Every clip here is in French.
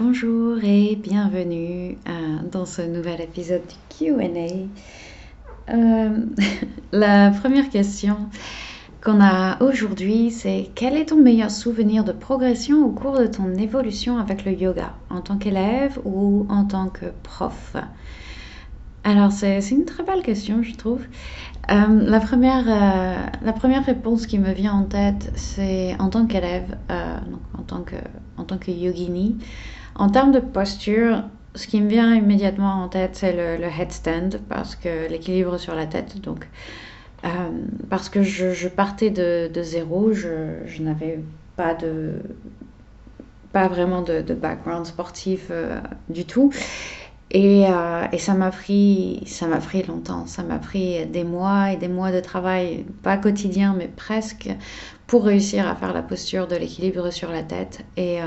Bonjour et bienvenue euh, dans ce nouvel épisode du QA. Euh, la première question qu'on a aujourd'hui, c'est quel est ton meilleur souvenir de progression au cours de ton évolution avec le yoga, en tant qu'élève ou en tant que prof? Alors c'est une très belle question, je trouve. Euh, la, première, la première réponse qui me vient en tête, c'est en tant qu'élève, en, tant que, en tant que yogini. En termes de posture, ce qui me vient immédiatement en tête, c'est le, headstand, parce que l'équilibre sur la tête. Donc, euh, parce que je, partais de, zéro, je, n'avais pas de pas vraiment de, background sportif euh, du tout. Et, euh, et, ça m'a pris, ça m'a pris longtemps, ça m'a pris des mois et des mois de travail, pas quotidien, mais presque, pour réussir à faire la posture de l'équilibre sur la tête. Et,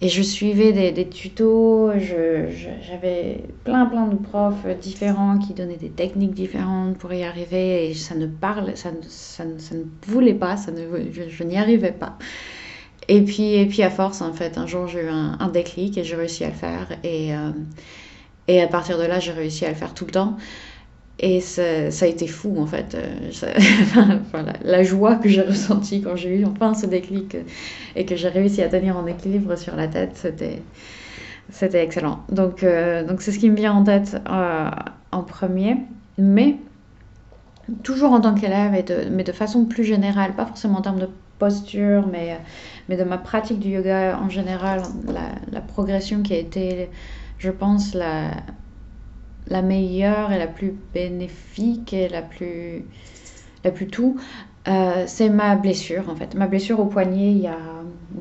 et je suivais des, tutos, j'avais plein plein de profs différents qui donnaient des techniques différentes pour y arriver et ça ne parle, ça, ça, ça ne voulait pas, ça ne, je, n'y arrivais pas. Et puis, et puis à force, en fait, un jour j'ai eu un, déclic et j'ai réussi à le faire et, euh, et à partir de là j'ai réussi à le faire tout le temps. Et ça, a été fou en fait. Euh, la, joie que j'ai ressentie quand j'ai eu enfin ce déclic et que j'ai réussi à tenir en équilibre sur la tête, c'était, excellent. Donc, euh, donc c'est ce qui me vient en tête euh, en premier. Mais toujours en tant qu'élève, mais de façon plus générale, pas forcément en termes de posture, mais, mais de ma pratique du yoga en général, la progression qui a été, je pense, la la meilleure et la plus bénéfique et la plus, la plus tout, euh, c'est ma blessure en fait. Ma blessure au poignet il y a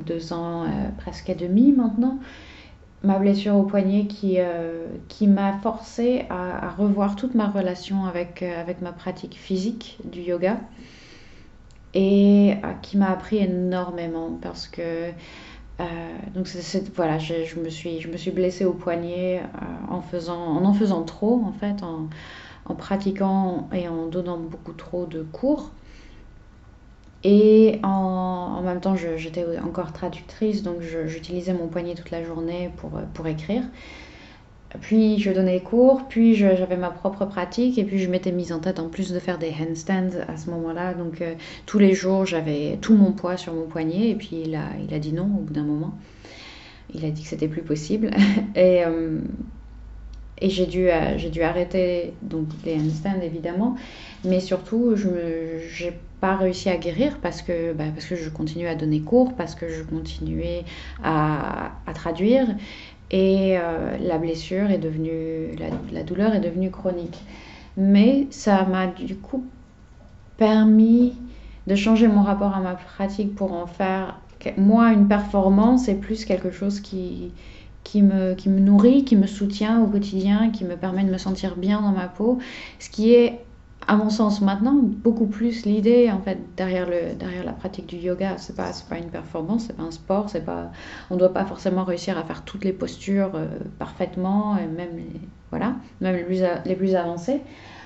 deux ans, euh, presque et demi maintenant. Ma blessure au poignet qui, euh, qui m'a forcé à, revoir toute ma relation avec, avec ma pratique physique du yoga et qui m'a appris énormément parce que euh, donc voilà, je, me suis, je me suis blessée au poignet euh, en, faisant, en faisant trop, en fait, en, pratiquant et en donnant beaucoup trop de cours. Et en, même temps, j'étais encore traductrice, donc j'utilisais mon poignet toute la journée pour écrire. Puis je donnais cours, puis j'avais ma propre pratique, et puis je m'étais mise en tête en plus de faire des handstands à ce moment-là. Donc euh, tous les jours, j'avais tout mon poids sur mon poignet, et puis il a, il a dit non au bout d'un moment. Il a dit que c'était plus possible. et, euh, et j'ai dû, euh, dû arrêter donc, les handstands évidemment, mais surtout, je n'ai pas réussi à guérir parce que, bah, parce que je continuais à donner cours, parce que je continuais à, à traduire et euh, la blessure est devenue, la, douleur est devenue chronique. Mais ça m'a du coup permis de changer mon rapport à ma pratique pour en faire, moi, une performance et plus quelque chose qui, qui me, qui me nourrit, qui me soutient au quotidien, qui me permet de me sentir bien dans ma peau, ce qui est à mon sens maintenant beaucoup plus l'idée en fait derrière le derrière la pratique du yoga. C'est pas pas une performance c'est pas un sport c'est pas on doit pas forcément réussir à faire toutes les postures euh, parfaitement et même les, voilà même les plus, les plus avancées.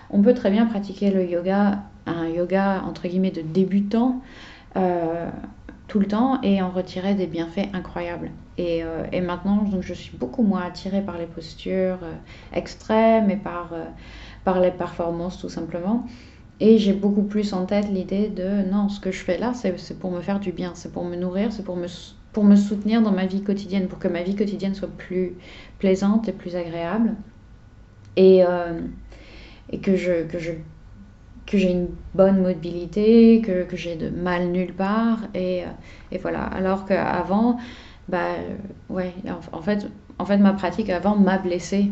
On peut très bien pratiquer le yoga un yoga entre guillemets de débutant euh, tout le temps et en retirer des bienfaits incroyables. Et, euh, et maintenant donc je suis beaucoup moins attirée par les postures extrêmes et par par les performances tout simplement. Et j'ai beaucoup plus en tête l'idée de non, ce que je fais là, c'est pour me faire du bien, c'est pour me nourrir, c'est pour me, pour me soutenir dans ma vie quotidienne, pour que ma vie quotidienne soit plus plaisante et plus agréable. Et, euh, et que je, que je que j'ai une bonne mobilité, que, que j'ai de mal nulle part. Et, et voilà. Alors qu'avant, bah, ouais, en, fait, en fait, ma pratique avant m'a blessée.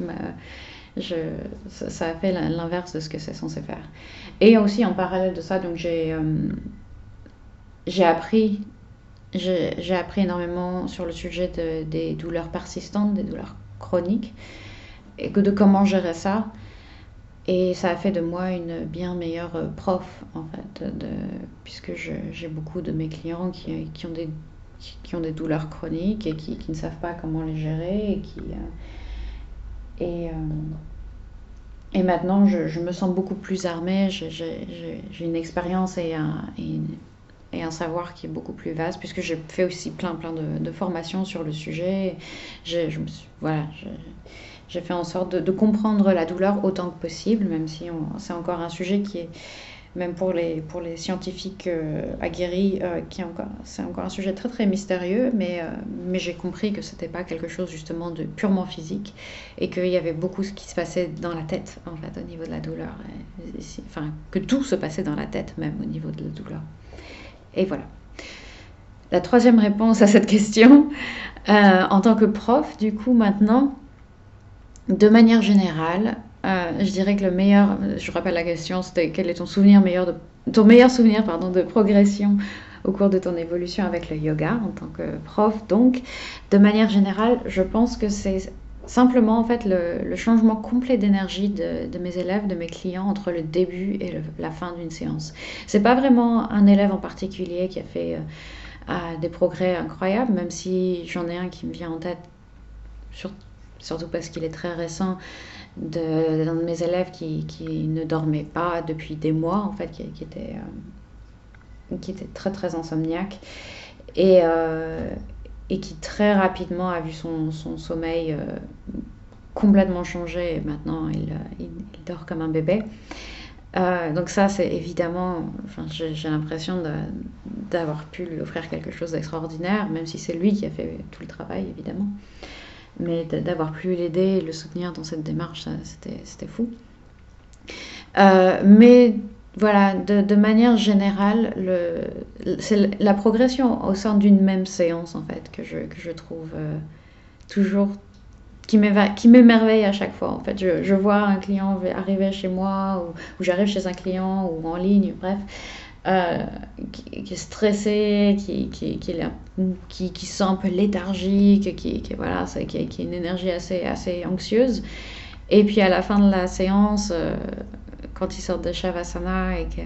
je, ça, a fait l'inverse de ce que c'est censé faire. Et aussi en parallèle de ça, donc j'ai euh, appris j'ai appris énormément sur le sujet de, des douleurs persistantes, des douleurs chroniques, et de comment gérer ça. Et ça a fait de moi une bien meilleure prof, en fait, de, puisque j'ai beaucoup de mes clients qui, qui, ont des, qui ont des douleurs chroniques et qui, qui ne savent pas comment les gérer et qui, euh, et, euh, et maintenant, je, je, me sens beaucoup plus armée. J'ai une expérience et, un, et, un savoir qui est beaucoup plus vaste, puisque j'ai fait aussi plein, plein de, formations sur le sujet. J'ai, voilà, j'ai fait en sorte de, comprendre la douleur autant que possible, même si c'est encore un sujet qui est, même pour les, pour les scientifiques euh, aguerris, euh, qui c'est encore un sujet très très mystérieux, mais, euh, mais j'ai compris que c'était pas quelque chose justement de purement physique et qu'il y avait beaucoup ce qui se passait dans la tête au niveau de la douleur, enfin que tout se passait dans la tête même au niveau de la douleur. Et voilà. La troisième réponse à cette question, en tant que prof, du coup maintenant, de manière générale, euh, je dirais que le meilleur, je rappelle la question, c'était quel est ton souvenir meilleur de, ton meilleur souvenir pardon, de progression au cours de ton évolution avec le yoga en tant que prof. Donc, de manière générale, je pense que c'est simplement en fait le, changement complet d'énergie de, mes élèves, de mes clients entre le début et la fin d'une séance. C'est pas vraiment un élève en particulier qui a fait euh, des progrès incroyables, même si j'en ai un qui me vient en tête, surtout parce qu'il est très récent d'un de, mes élèves qui, qui, ne dormait pas depuis des mois, en fait, qui, qui était, euh, qui était très très insomniaque et, euh, et qui très rapidement a vu son, son sommeil euh, complètement changer et maintenant il, il, dort comme un bébé. donc ça, c'est évidemment, enfin, j'ai l'impression d'avoir pu lui offrir quelque chose d'extraordinaire, même si c'est lui qui a fait tout le travail, évidemment mais d'avoir pu l'aider et le soutenir dans cette démarche, c'était fou. Euh, mais voilà, de, manière générale, c'est la progression au sein d'une même séance, en fait, que je, que je trouve euh, toujours qui m'émerveille à chaque fois. En fait, je, vois un client arriver chez moi ou, ou j'arrive chez un client ou en ligne, bref, euh, qui, est stressé, qui, qui, qui, qui, sent un peu léthargique, qui, qui, voilà, qui, qui a une énergie assez, assez anxieuse. Et puis à la fin de la séance, euh, quand il sort de Shavasana et que,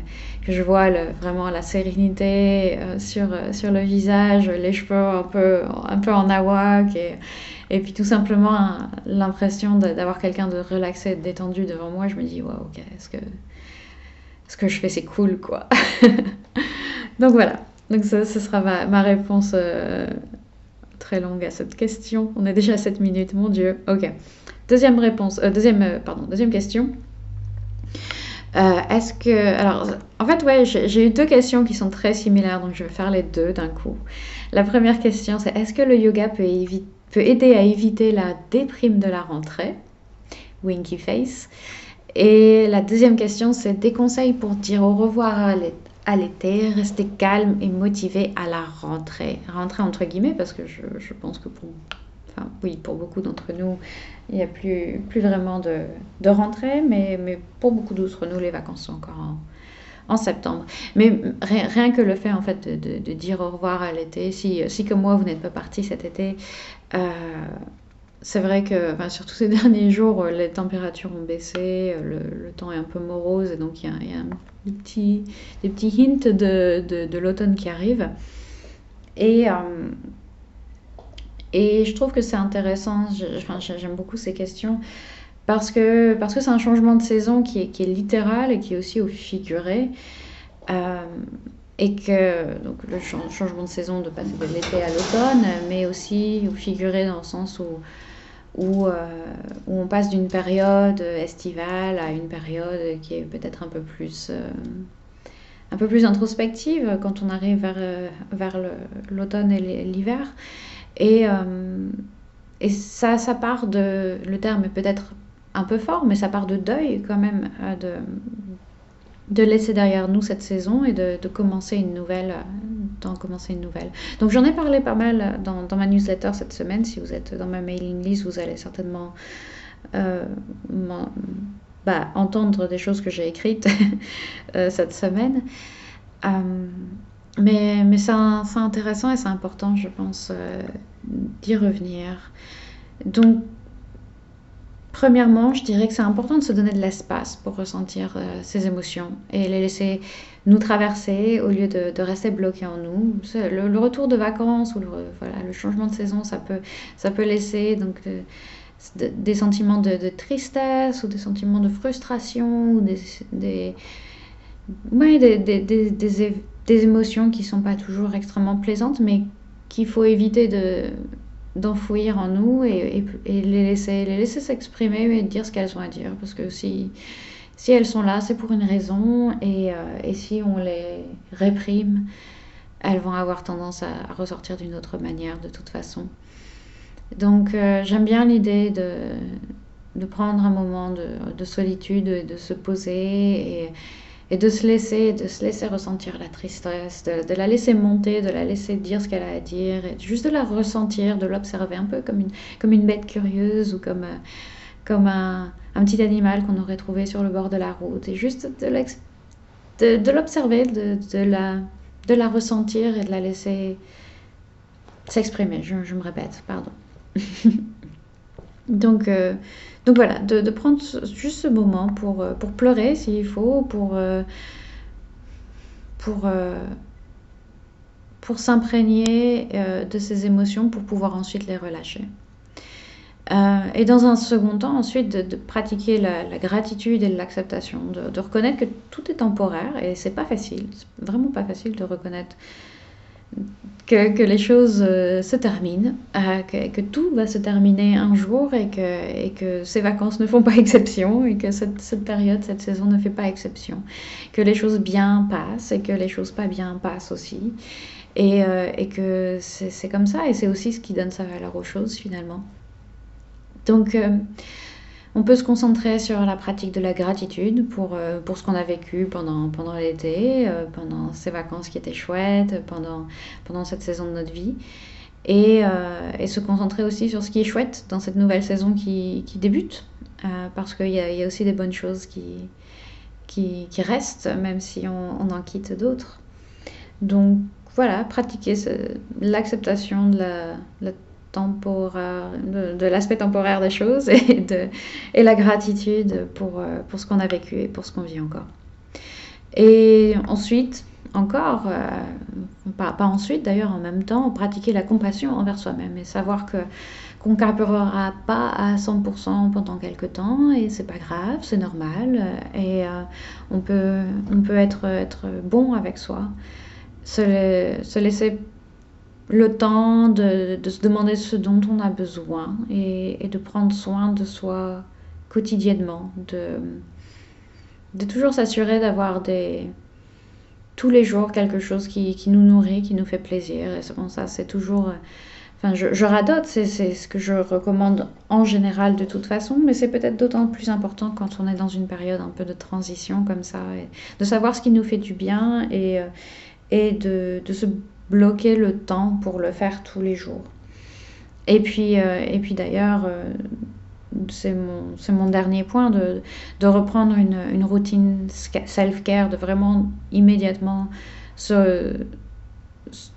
que je vois le, vraiment la sérénité euh, sur, sur le visage, les cheveux un peu, un peu en awak et, et puis tout simplement l'impression d'avoir quelqu'un de relaxé, de détendu devant moi, je me dis, waouh, ok, est-ce que ce que je fais, c'est cool, quoi. Donc voilà. Donc ce sera ma, réponse euh, très longue à cette question. On est déjà à 7 minutes, mon Dieu. Ok. Deuxième réponse, euh, deuxième, euh, pardon, deuxième question. Est-ce que, alors, en fait, ouais, j'ai eu deux questions qui sont très similaires, donc je vais faire les deux d'un coup. La première question, c'est est-ce que le yoga peut, peut aider à éviter la déprime de la rentrée, winky face, et la deuxième question, c'est des conseils pour dire au revoir à l'été, rester calme et motivé à la rentrée. Rentrée entre guillemets, parce que je, pense que pour, enfin, oui, pour beaucoup d'entre nous, il n'y a plus, vraiment de, rentrée, mais, mais, pour beaucoup d'entre nous, les vacances sont encore en, septembre. Mais rien, que le fait en fait de, dire au revoir à l'été, si, si comme moi vous n'êtes pas parti cet été, euh, c'est vrai que enfin, surtout ces derniers jours, euh, les températures ont baissé, euh, le, temps est un peu morose, et donc il y a, des, petits, des petits hints de, de, l'automne qui arrive. Et, euh, et je trouve que c'est intéressant, j'aime beaucoup ces questions, parce que parce que c'est un changement de saison qui est, littéral et qui est aussi au figuré. Et que donc, le changement de saison de passer de l'été à l'automne, mais aussi au figuré dans le sens où où, euh, où on passe d'une période estivale à une période qui est peut-être un peu plus euh, un peu plus introspective quand on arrive vers, euh, vers l'automne et l'hiver. Et, et ça, ça part de, le terme est peut-être un peu fort, mais ça part de deuil quand même, de, de laisser derrière nous cette saison et de, commencer une nouvelle d'en commencer une nouvelle. Donc j'en ai parlé pas mal dans, dans, ma newsletter cette semaine. Si vous êtes dans ma mailing list, vous allez certainement euh, bah, entendre des choses que j'ai écrites euh, cette semaine. Euh, mais c'est intéressant et c'est important, je pense, d'y revenir. Donc Premièrement, je dirais que c'est important de se donner de l'espace pour ressentir ses émotions et les laisser nous traverser au lieu de, rester bloqué en nous. Le, retour de vacances ou le, changement de saison, ça peut, ça peut laisser donc, euh, des sentiments de, tristesse ou des sentiments de frustration ou des, des, des, des émotions qui sont pas toujours extrêmement plaisantes, mais qu'il faut éviter de d'enfouir en nous et, les laisser les laisser s'exprimer et dire ce qu'elles ont à dire. Parce que si si elles sont là c'est pour une raison et, euh, et, si on les réprime elles vont avoir tendance à, ressortir d'une autre manière de toute façon. Donc euh, j'aime bien l'idée de de prendre un moment de, de solitude de se poser et et de se laisser, de se laisser ressentir la tristesse, de, la laisser monter, de la laisser dire ce qu'elle a à dire, et juste de la ressentir, de l'observer un peu comme une, comme une bête curieuse ou comme, euh, comme un, un petit animal qu'on aurait trouvé sur le bord de la route, et juste de, de l'observer, de, de, la, de la ressentir et de la laisser s'exprimer. Je, me répète, pardon. Donc, euh, donc voilà, de, prendre juste ce moment pour, euh, pour pleurer s'il faut, pour, euh, pour, pour s'imprégner de ces émotions pour pouvoir ensuite les relâcher. et dans un second temps, ensuite, de, pratiquer la, gratitude et l'acceptation, de, reconnaître que tout est temporaire et c'est pas facile, vraiment pas facile de reconnaître que, que, les choses euh, se terminent, euh, que, tout va se terminer un jour et que, et que ces vacances ne font pas exception et que cette, cette, période, cette saison ne fait pas exception. Que les choses bien passent et que les choses pas bien passent aussi. Et, euh, et que c'est comme ça et c'est aussi ce qui donne sa valeur aux choses finalement. Donc on peut se concentrer sur la pratique de la gratitude pour, euh, pour ce qu'on a vécu pendant, pendant l'été, euh, pendant ces vacances qui étaient chouettes, pendant, pendant cette saison de notre vie. Et, euh, et se concentrer aussi sur ce qui est chouette dans cette nouvelle saison qui, qui débute, parce qu'il y, a aussi des bonnes choses qui, qui, restent, même si on, on en quitte d'autres. Donc voilà, pratiquer l'acceptation de la temporaire, de, l'aspect temporaire des choses et, de, et la gratitude pour, euh, pour ce qu'on a vécu et pour ce qu'on vit encore. Et ensuite, encore, euh, pas, pas, ensuite d'ailleurs, en même temps, pratiquer la compassion envers soi-même et savoir que qu'on carburera pas à 100% pendant quelques temps et c'est pas grave, c'est normal et euh, on peut, on peut être, être bon avec soi, se, se laisser le temps de, se demander ce dont on a besoin et, de prendre soin de soi quotidiennement, de, de toujours s'assurer d'avoir des tous les jours quelque chose qui, nous nourrit, qui nous fait plaisir. Et c'est bon, ça, c'est toujours. Enfin, je, je radote, c'est, ce que je recommande en général de toute façon, mais c'est peut-être d'autant plus important quand on est dans une période un peu de transition comme ça, de savoir ce qui nous fait du bien et, et de, de se bloquer le temps pour le faire tous les jours. Et puis, euh, et puis d'ailleurs, euh, c'est mon, mon, dernier point de, de reprendre une, une routine self-care, de vraiment immédiatement se,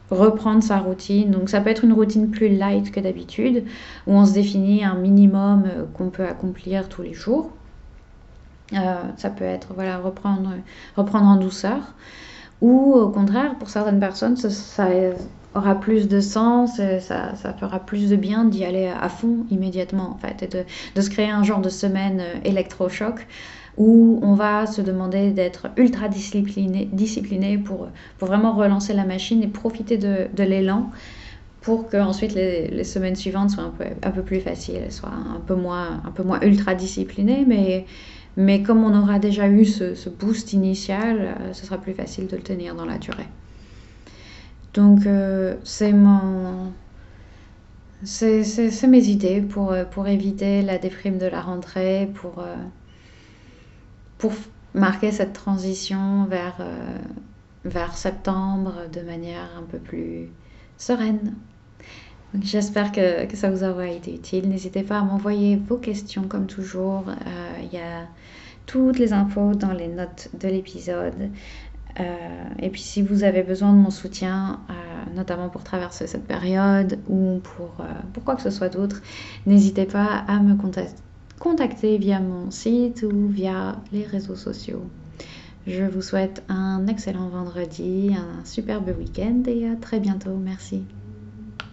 reprendre sa routine. Donc ça peut être une routine plus light que d'habitude, où on se définit un minimum euh, qu'on peut accomplir tous les jours. ça peut être voilà reprendre, reprendre en douceur. Ou au contraire, pour certaines personnes, ça, aura plus de sens, ça, ça, fera plus de bien d'y aller à fond immédiatement en fait, et de, se créer un genre de semaine euh, électrochoc où on va se demander d'être ultra discipliné, discipliné pour, vraiment relancer la machine et profiter de, l'élan pour que ensuite les, semaines suivantes soient un peu, un peu plus faciles, soient un peu moins, un peu moins ultra disciplinées, mais mais comme on aura déjà eu ce, boost initial, euh, ce sera plus facile de le tenir dans la durée. Donc euh, c'est mon... C'est mes idées pour, euh, pour éviter la déprime de la rentrée, pour, pour marquer cette transition vers, vers septembre de manière un peu plus sereine. J'espère que, ça vous aura été utile. N'hésitez pas à m'envoyer vos questions comme toujours. Il y a toutes les infos dans les notes de l'épisode. Euh, et puis si vous avez besoin de mon soutien, euh, notamment pour traverser cette période ou pour, euh, pour quoi que ce soit d'autre, n'hésitez pas à me contacter via mon site ou via les réseaux sociaux. Je vous souhaite un excellent vendredi, un superbe week-end et à très bientôt. Merci.